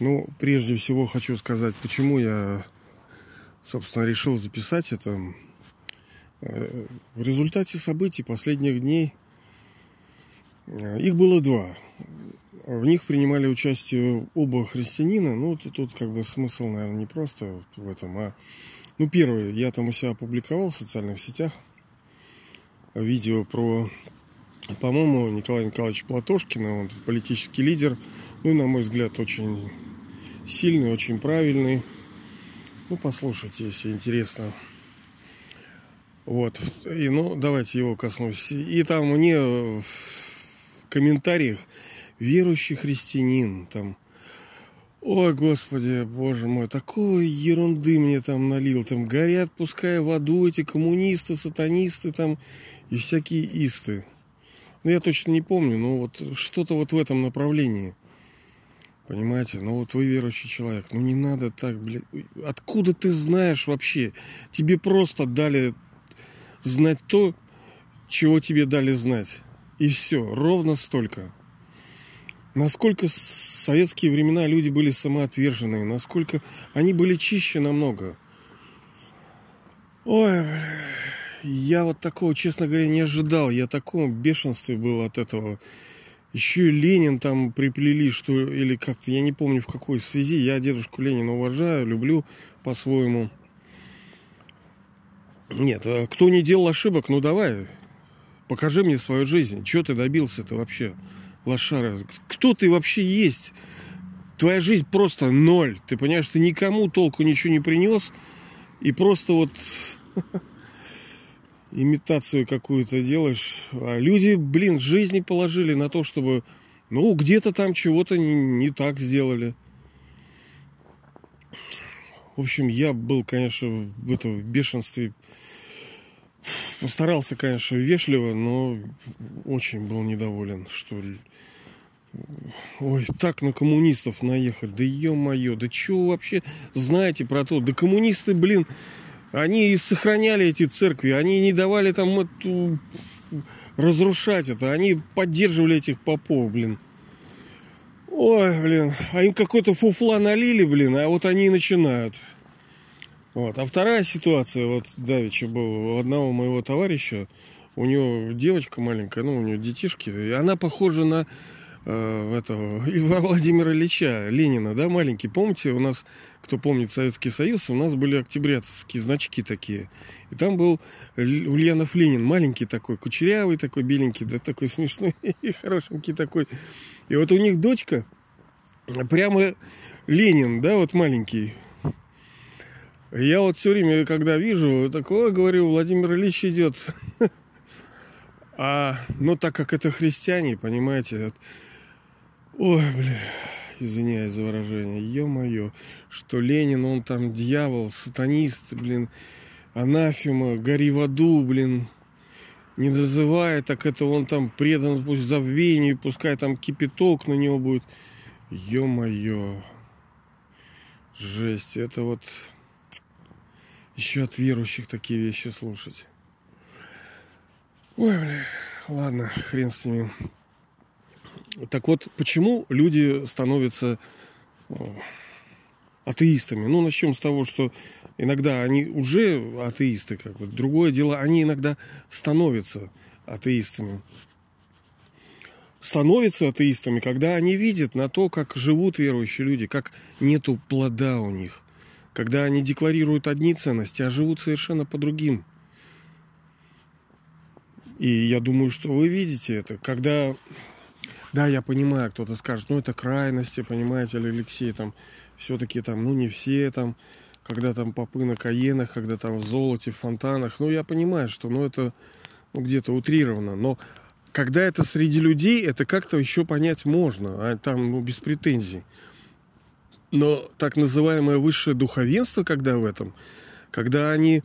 Ну, прежде всего хочу сказать, почему я, собственно, решил записать это. Э, в результате событий последних дней э, их было два. В них принимали участие оба христианина. Ну, тут, тут как бы смысл, наверное, не просто в этом, а... Ну, первое, я там у себя опубликовал в социальных сетях видео про, по-моему, Николая Николаевича Платошкина, он политический лидер, ну, на мой взгляд, очень сильный, очень правильный. Ну, послушайте, если интересно. Вот. И, ну, давайте его коснусь. И там мне в комментариях верующий христианин, там, Ой, Господи, Боже мой, такой ерунды мне там налил. Там горят, пускай в аду эти коммунисты, сатанисты там и всякие исты. Ну, я точно не помню, но вот что-то вот в этом направлении. Понимаете? Ну вот вы верующий человек. Ну не надо так, блядь. Откуда ты знаешь вообще? Тебе просто дали знать то, чего тебе дали знать. И все. Ровно столько. Насколько в советские времена люди были самоотверженные, насколько они были чище намного. Ой, я вот такого, честно говоря, не ожидал. Я таком бешенстве был от этого. Еще и Ленин там приплели, что или как-то, я не помню в какой связи. Я дедушку Ленина уважаю, люблю по-своему. Нет, а кто не делал ошибок, ну давай, покажи мне свою жизнь. Чего ты добился-то вообще, лошара? Кто ты вообще есть? Твоя жизнь просто ноль. Ты понимаешь, ты никому толку ничего не принес. И просто вот имитацию какую-то делаешь. А люди, блин, жизни положили на то, чтобы, ну, где-то там чего-то не, не так сделали. В общем, я был, конечно, в этом бешенстве. Постарался, конечно, вежливо, но очень был недоволен, что Ой, так на коммунистов наехать, да ё-моё, да чего вообще знаете про то? Да коммунисты, блин, они и сохраняли эти церкви, они не давали там эту, разрушать это, они поддерживали этих попов, блин. Ой, блин, а им какой-то фуфла налили, блин, а вот они и начинают. Вот. А вторая ситуация, вот Давича был у одного моего товарища, у него девочка маленькая, ну, у него детишки, и она похожа на э, этого Ива Владимира Ильича Ленина, да, маленький. Помните, у нас, кто помнит Советский Союз, у нас были октябрятские значки такие. И там был Ульянов Ленин, маленький такой, кучерявый такой, беленький, да, такой смешной и хорошенький такой. И вот у них дочка, прямо Ленин, да, вот маленький. Я вот все время, когда вижу, такое говорю, Владимир Ильич идет. А, ну, так как это христиане, понимаете, Ой, бля, извиняюсь за выражение, ё-моё, что Ленин, он там дьявол, сатанист, блин, анафема, гори в аду, блин, не дозывает, так это он там предан пусть забвению, пускай там кипяток на него будет. Ё-моё, жесть, это вот еще от верующих такие вещи слушать. Ой, бля, ладно, хрен с ними. Так вот, почему люди становятся э, атеистами? Ну, начнем с того, что иногда они уже атеисты, как бы. Другое дело, они иногда становятся атеистами. Становятся атеистами, когда они видят на то, как живут верующие люди, как нету плода у них. Когда они декларируют одни ценности, а живут совершенно по другим. И я думаю, что вы видите это, когда да, я понимаю, кто-то скажет, ну это крайности, понимаете, ли, Алексей, там все-таки там, ну не все там, когда там попы на каенах, когда там в золоте, в фонтанах. Ну, я понимаю, что ну, это ну, где-то утрировано. Но когда это среди людей, это как-то еще понять можно. А там ну, без претензий. Но так называемое высшее духовенство, когда в этом, когда они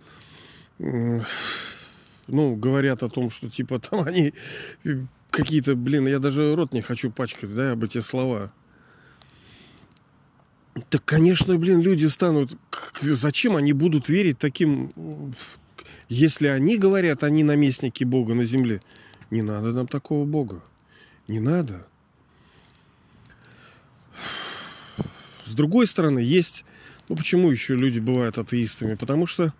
ну, говорят о том, что типа там они какие-то, блин, я даже рот не хочу пачкать, да, об эти слова. Так, конечно, блин, люди станут... Зачем они будут верить таким... Если они говорят, они наместники Бога на земле, не надо нам такого Бога. Не надо. С другой стороны, есть... Ну, почему еще люди бывают атеистами? Потому что,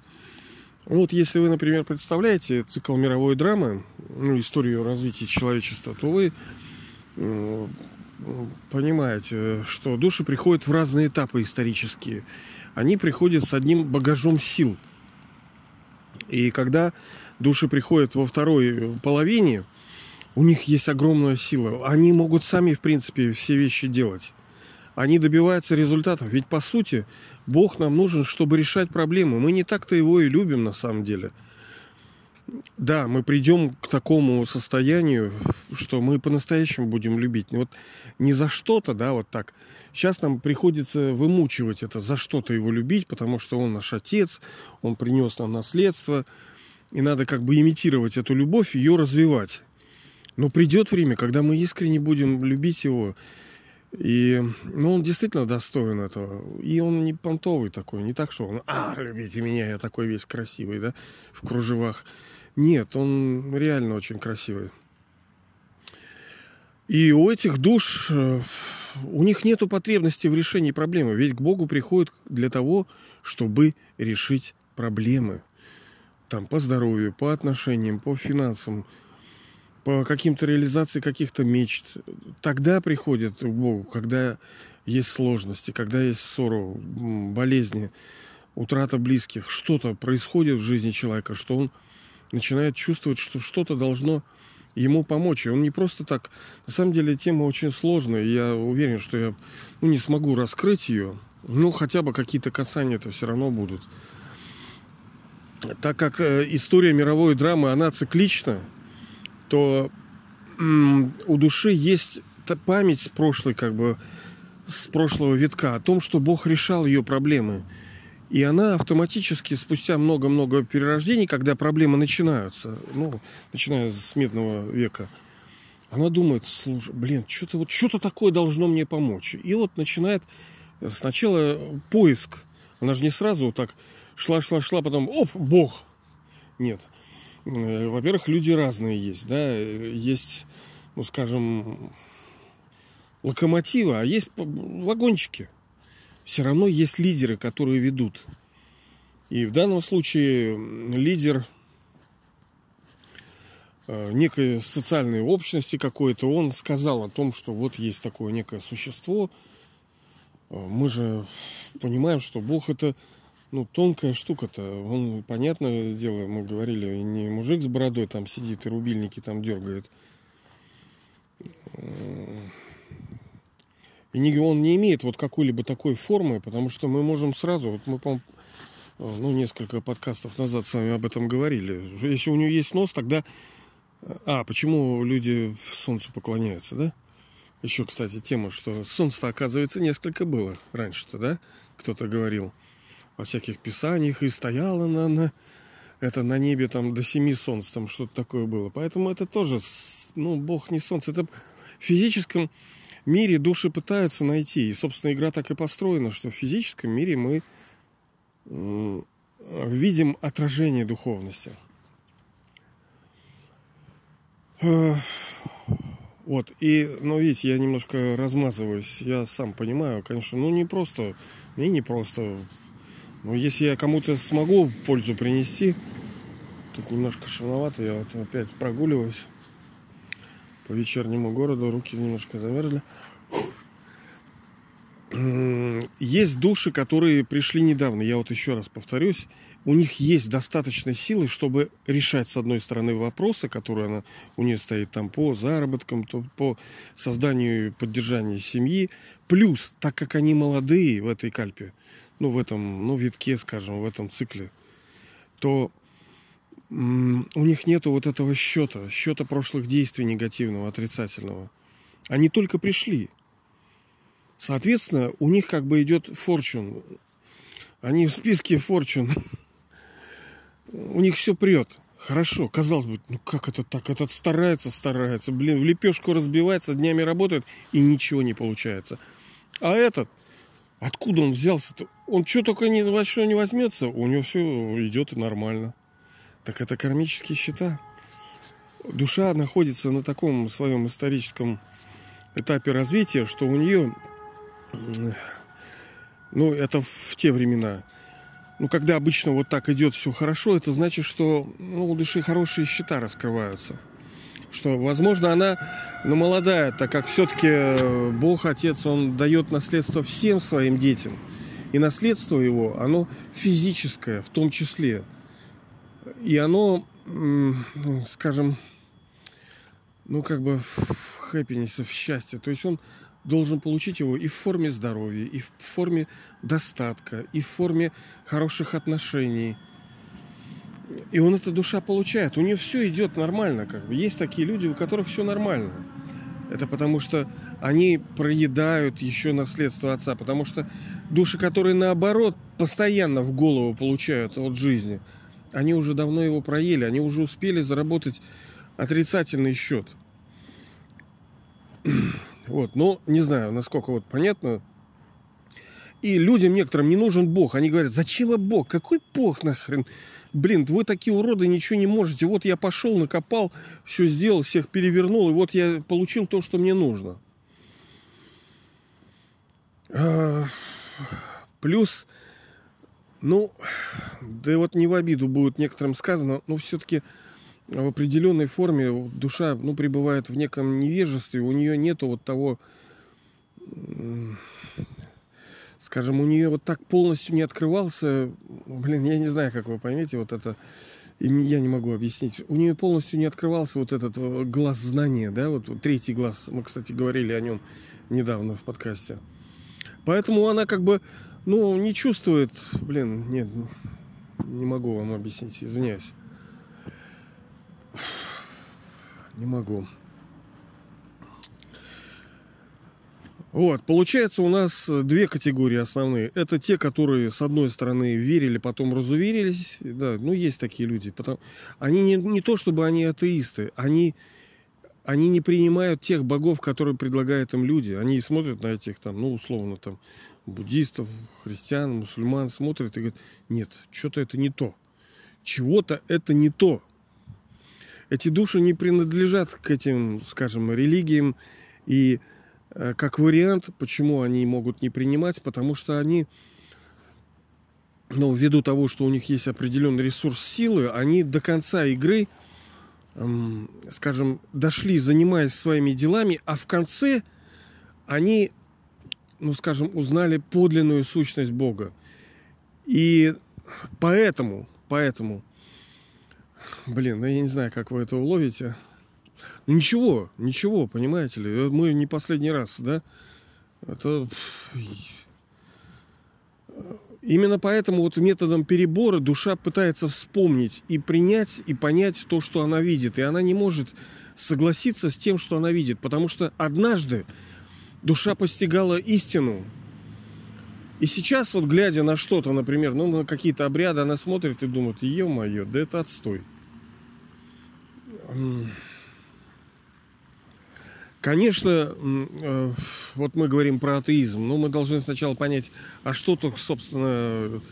ну, вот если вы, например, представляете цикл мировой драмы, ну, историю развития человечества, то вы э, понимаете, что души приходят в разные этапы исторические. Они приходят с одним багажом сил. И когда души приходят во второй половине, у них есть огромная сила. Они могут сами, в принципе, все вещи делать. Они добиваются результатов. Ведь, по сути, Бог нам нужен, чтобы решать проблемы. Мы не так-то его и любим, на самом деле. Да, мы придем к такому состоянию, что мы по-настоящему будем любить. Вот не за что-то, да, вот так. Сейчас нам приходится вымучивать это, за что-то его любить, потому что он наш отец, он принес нам наследство, и надо как бы имитировать эту любовь, ее развивать. Но придет время, когда мы искренне будем любить его. И ну, он действительно достоин этого. И он не понтовый такой, не так, что он, а, любите меня, я такой весь красивый, да, в кружевах. Нет, он реально очень красивый. И у этих душ, э, у них нет потребности в решении проблемы. Ведь к Богу приходят для того, чтобы решить проблемы. Там по здоровью, по отношениям, по финансам, по каким-то реализации каких-то мечт. Тогда приходят к Богу, когда есть сложности, когда есть ссору, болезни, утрата близких, что-то происходит в жизни человека, что он начинает чувствовать, что что-то должно ему помочь. И он не просто так. На самом деле тема очень сложная. Я уверен, что я ну, не смогу раскрыть ее. Ну, хотя бы какие-то касания это все равно будут. Так как э, история мировой драмы, она циклична, то у души есть память с прошлой, как бы, с прошлого витка о том, что Бог решал ее проблемы. И она автоматически спустя много-много перерождений, когда проблемы начинаются, ну, начиная с медного века, она думает, слушай, блин, что-то вот что-то такое должно мне помочь. И вот начинает сначала поиск. Она же не сразу вот так шла-шла-шла, потом, оп, Бог. Нет. Э, во-первых, люди разные есть, да, есть, ну, скажем, локомотивы, а есть вагончики. Все равно есть лидеры, которые ведут. И в данном случае лидер э, некой социальной общности какой-то, он сказал о том, что вот есть такое некое существо. Э, мы же понимаем, что Бог это ну, тонкая штука-то. Он, понятное дело, мы говорили, не мужик с бородой там сидит и рубильники там дергает. И не, он не имеет вот какой-либо такой формы, потому что мы можем сразу, вот мы, по ну, несколько подкастов назад с вами об этом говорили. Если у него есть нос, тогда... А, почему люди солнцу поклоняются, да? Еще, кстати, тема, что солнце оказывается, несколько было раньше-то, да? Кто-то говорил во всяких писаниях и стояла на, на это на небе там до семи солнц, там что-то такое было. Поэтому это тоже, ну, Бог не солнце. Это в физическом мире души пытаются найти. И, собственно, игра так и построена, что в физическом мире мы видим отражение духовности. Вот, и, ну, видите, я немножко размазываюсь, я сам понимаю, конечно, ну, не просто, мне не просто но если я кому-то смогу пользу принести, тут немножко шумновато, я вот опять прогуливаюсь по вечернему городу, руки немножко замерзли. Есть души, которые пришли недавно, я вот еще раз повторюсь, у них есть достаточно силы, чтобы решать, с одной стороны, вопросы, которые она, у нее стоит там по заработкам, то, по созданию и поддержанию семьи. Плюс, так как они молодые в этой кальпе, ну, в этом, ну, витке, скажем, в этом цикле, то у них нету вот этого счета, счета прошлых действий негативного, отрицательного. Они только пришли. Соответственно, у них как бы идет форчун. Они в списке форчун. У них все прет. Хорошо, казалось бы, ну как это так? Этот старается, старается, блин, в лепешку разбивается, днями работает, и ничего не получается. А этот – Откуда он взялся-то? Он что только не, во что не возьмется, у него все идет нормально. Так это кармические счета. Душа находится на таком своем историческом этапе развития, что у нее Ну, это в те времена. Ну, когда обычно вот так идет все хорошо, это значит, что ну, у души хорошие счета раскрываются. Что, возможно, она ну, молодая, так как все-таки э, Бог, Отец, Он дает наследство всем своим детям. И наследство его, оно физическое в том числе. И оно, ну, скажем, ну, как бы в хэппинесе, в счастье. То есть он должен получить его и в форме здоровья, и в форме достатка, и в форме хороших отношений. И он эта душа получает. У нее все идет нормально. Как бы. Есть такие люди, у которых все нормально. Это потому что они проедают еще наследство отца. Потому что души, которые наоборот постоянно в голову получают от жизни, они уже давно его проели. Они уже успели заработать отрицательный счет. Вот, но не знаю, насколько вот понятно. И людям некоторым не нужен Бог. Они говорят, зачем вам Бог? Какой Бог нахрен? Блин, вы такие уроды, ничего не можете. Вот я пошел, накопал, все сделал, всех перевернул, и вот я получил то, что мне нужно. А, плюс, ну, да вот не в обиду будет некоторым сказано, но все-таки в определенной форме душа ну, пребывает в неком невежестве, у нее нету вот того, скажем, у нее вот так полностью не открывался, блин, я не знаю, как вы поймете, вот это, я не могу объяснить, у нее полностью не открывался вот этот э, глаз знания, да, вот третий глаз, мы, кстати, говорили о нем недавно в подкасте. Поэтому она как бы, ну, не чувствует, блин, нет, не могу вам объяснить, извиняюсь. Не могу. Вот, получается у нас две категории основные. Это те, которые, с одной стороны, верили, потом разуверились. Да, ну, есть такие люди. Потом... Они не, не то, чтобы они атеисты, они, они не принимают тех богов, которые предлагают им люди. Они смотрят на этих, там, ну, условно, там, буддистов, христиан, мусульман, смотрят и говорят, нет, что-то это не то. Чего-то это не то эти души не принадлежат к этим, скажем, религиям. И э, как вариант, почему они могут не принимать, потому что они, ну, ввиду того, что у них есть определенный ресурс силы, они до конца игры, скажем, дошли, занимаясь своими делами, а в конце они, ну, скажем, узнали подлинную сущность Бога. И поэтому, поэтому Блин, ну я не знаю, как вы это уловите. Ну ничего, ничего, понимаете ли. Мы не последний раз, да? Это... Именно поэтому вот методом перебора душа пытается вспомнить и принять, и понять то, что она видит. И она не может согласиться с тем, что она видит. Потому что однажды душа постигала истину. И сейчас вот глядя на что-то, например, ну на какие-то обряды, она смотрит и думает, ё-моё, да это отстой. Конечно, э, вот мы говорим про атеизм, но мы должны сначала понять, а что тут, собственно,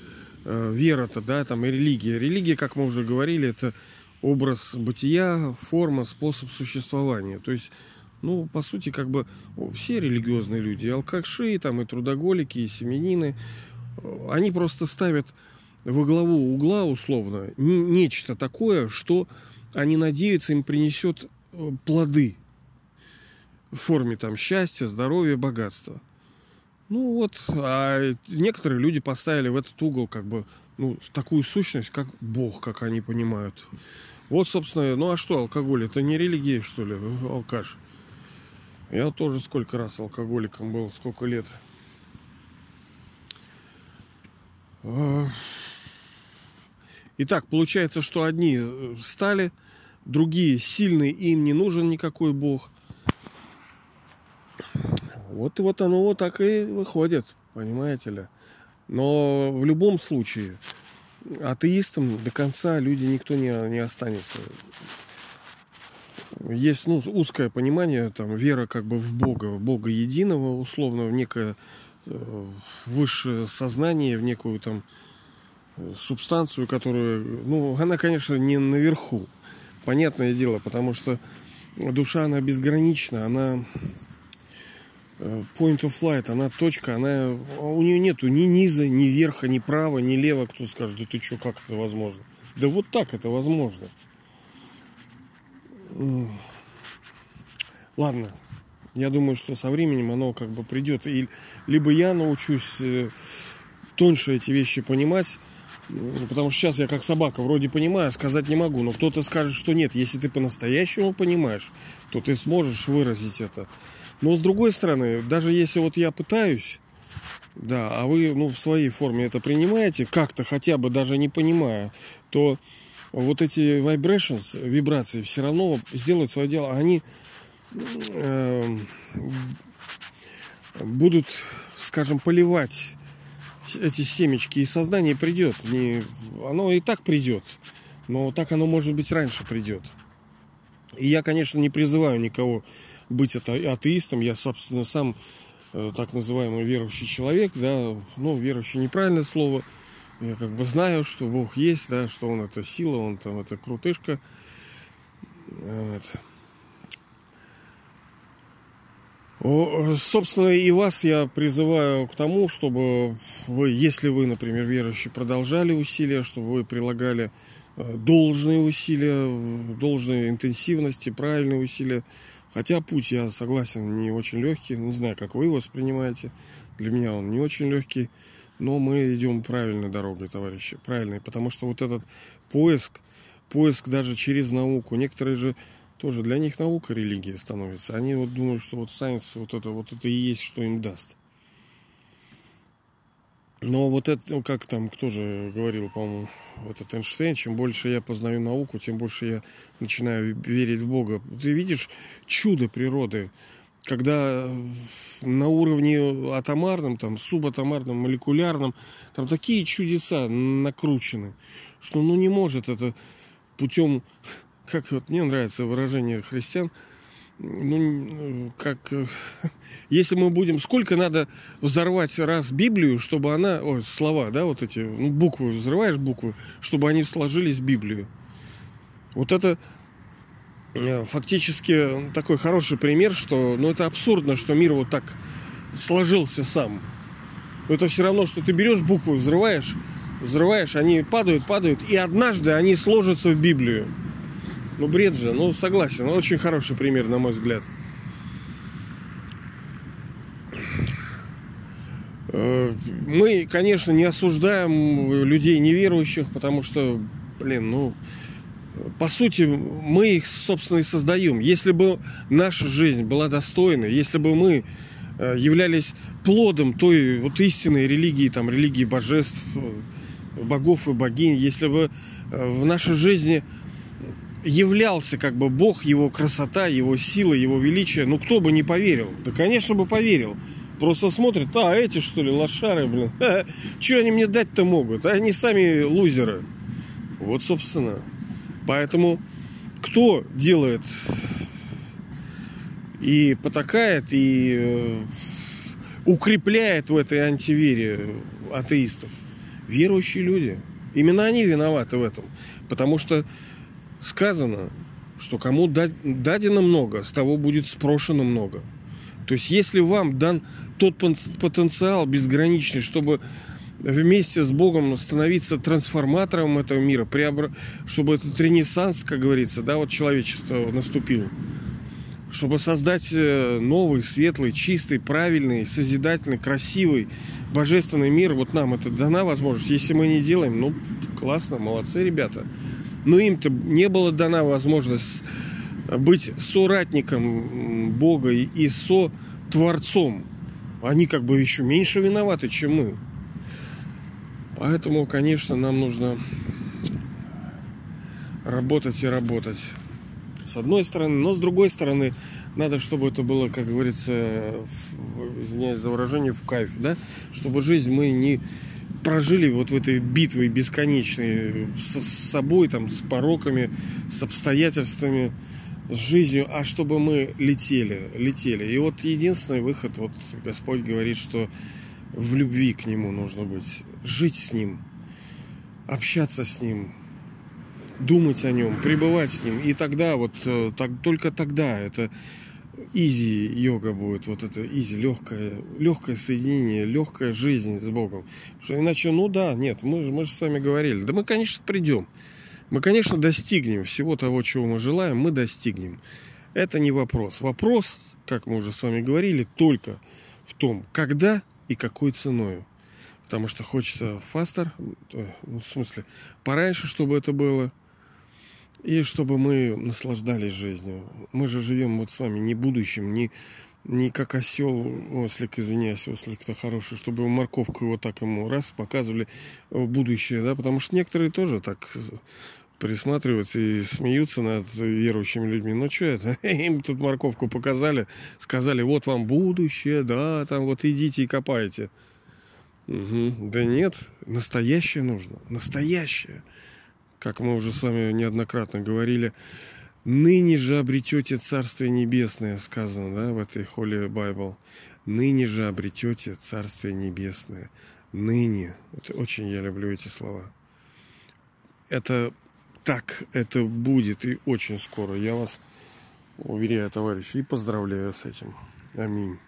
э, вера-то, да, там и религия. Религия, как мы уже говорили, это образ бытия, форма, способ существования. То есть, ну, по сути, как бы все религиозные люди, и алкаши, там, и трудоголики, и семенины, э, они просто ставят во главу угла, условно, нечто такое, что они надеются, им принесет плоды в форме там счастья, здоровья, богатства. Ну вот, а некоторые люди поставили в этот угол как бы ну, такую сущность, как Бог, как они понимают. Вот, собственно, ну а что, алкоголь, это не религия, что ли, алкаш? Я тоже сколько раз алкоголиком был, сколько лет. А, Итак, получается, что одни стали, другие сильные, им не нужен никакой Бог. Вот, вот оно вот так и выходит, понимаете ли. Но в любом случае, атеистам до конца люди никто не, не останется. Есть ну, узкое понимание, там, вера как бы в Бога, в Бога единого, условно, в некое э, высшее сознание, в некую там субстанцию, которую, ну, она, конечно, не наверху, понятное дело, потому что душа, она безгранична, она point of light, она точка, она у нее нету ни низа, ни верха, ни права, ни лева. Кто скажет, да ты что, как это возможно? Да вот так это возможно. Ладно, я думаю, что со временем оно как бы придет. И либо я научусь э, тоньше эти вещи понимать, потому что сейчас я как собака вроде понимаю, сказать не могу, но кто-то скажет, что нет, если ты по-настоящему понимаешь, то ты сможешь выразить это. Но с другой стороны, даже если вот я пытаюсь, да, а вы ну, в своей форме это принимаете, как-то хотя бы даже не понимая, то вот эти vibrations, вибрации все равно сделают свое дело. Они э, будут, скажем, поливать эти семечки, и сознание придет. Не, оно и так придет, но так оно, может быть, раньше придет. И я, конечно, не призываю никого быть атеистом. Я, собственно, сам э, так называемый верующий человек, да, ну, верующий неправильное слово. Я как бы знаю, что Бог есть, да, что Он это сила, Он там это крутышка. Вот. Собственно, и вас я призываю к тому, чтобы вы, если вы, например, верующие, продолжали усилия, чтобы вы прилагали э, должные усилия, должной интенсивности, правильные усилия. Хотя путь, я согласен, не очень легкий. Не знаю, как вы его воспринимаете. Для меня он не очень легкий. Но мы идем правильной дорогой, товарищи. Правильной. Потому что вот этот поиск, поиск даже через науку. Некоторые же тоже для них наука религия становится. Они вот думают, что вот сайенс, вот это, вот это и есть, что им даст. Но вот это, ну, как там, кто же говорил, по-моему, этот Эйнштейн, чем больше я познаю науку, тем больше я начинаю верить в Бога. Ты видишь чудо природы, когда на уровне атомарном, там, субатомарном, молекулярном, там такие чудеса накручены, что ну не может это путем как вот мне нравится выражение христиан, ну, как, если мы будем, сколько надо взорвать раз Библию, чтобы она, ой, слова, да, вот эти, ну, буквы, взрываешь буквы, чтобы они сложились в Библию. Вот это э, фактически такой хороший пример, что, ну, это абсурдно, что мир вот так сложился сам. Но это все равно, что ты берешь буквы, взрываешь, взрываешь, они падают, падают, и однажды они сложатся в Библию. Ну, бред же, ну, согласен. Очень хороший пример, на мой взгляд. Э, мы, конечно, не осуждаем людей неверующих, потому что, блин, ну, по сути, мы их, собственно, и создаем. Если бы наша жизнь была достойна, если бы мы э, являлись плодом той вот истинной религии, там, религии божеств, э, богов и богинь, если бы в нашей жизни являлся как бы Бог, его красота, его сила, его величие, ну кто бы не поверил? Да, конечно бы поверил. Просто смотрят, а эти что ли, лошары, блин, а, что они мне дать-то могут? А они сами лузеры. Вот, собственно. Поэтому кто делает и потакает, и э, укрепляет в этой антивере атеистов? Верующие люди. Именно они виноваты в этом. Потому что сказано, что кому дадено много, с того будет спрошено много. То есть, если вам дан тот потенциал безграничный, чтобы вместе с Богом становиться трансформатором этого мира, чтобы этот ренессанс, как говорится, да, вот человечество наступил, чтобы создать э, новый, светлый, чистый, правильный, созидательный, красивый, божественный мир, вот нам это дана возможность. Если мы не делаем, ну, классно, молодцы, ребята. Но им-то не было дана возможность быть соратником Бога и со Творцом. Они как бы еще меньше виноваты, чем мы. Поэтому, конечно, нам нужно работать и работать. С одной стороны, но с другой стороны, надо, чтобы это было, как говорится, в, извиняюсь за выражение, в кайф, да? Чтобы жизнь мы не прожили вот в этой битве бесконечной с, с собой, там, с пороками, с обстоятельствами, с жизнью, а чтобы мы летели, летели. И вот единственный выход, вот Господь говорит, что в любви к Нему нужно быть, жить с Ним, общаться с Ним, думать о Нем, пребывать с Ним. И тогда, вот э, так, только тогда это изи йога будет, вот это изи, легкое, легкое соединение, легкая жизнь с Богом. Потому что иначе, ну да, нет, мы, мы же с вами говорили, да мы, конечно, придем. Мы, конечно, достигнем всего того, чего мы желаем, мы достигнем. Это не вопрос. Вопрос, как мы уже с вами говорили, только в том, когда и какой ценой. Потому что хочется фастер, ну, в смысле, пораньше, чтобы это было, и чтобы мы наслаждались жизнью. Мы же живем вот с вами не будущим, не, не как осел, ослик, извиняюсь, ослик-то хороший, чтобы морковку его так ему раз показывали будущее, да, потому что некоторые тоже так присматриваются и смеются над верующими людьми. Ну что это? Им тут морковку показали, сказали, вот вам будущее, да, там вот идите и копайте. Угу. Да нет, настоящее нужно, настоящее. Как мы уже с вами неоднократно говорили, ныне же обретете Царствие Небесное, сказано, да, в этой Holy Bible. Ныне же обретете Царствие Небесное. Ныне. Вот очень я люблю эти слова. Это так это будет и очень скоро. Я вас уверяю, товарищи, и поздравляю с этим. Аминь.